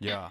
Yeah.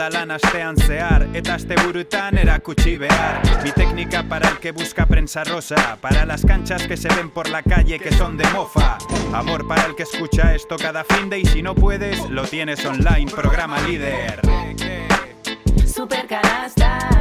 astean zehar Eta aste burutan erakutsi behar. Mi técnica para el que busca prensa rosa Para las canchas que se ven por la calle que son de mofa. Amor para el que escucha esto cada fin de Y si no puedes, lo tienes online, programa líder. Super canasta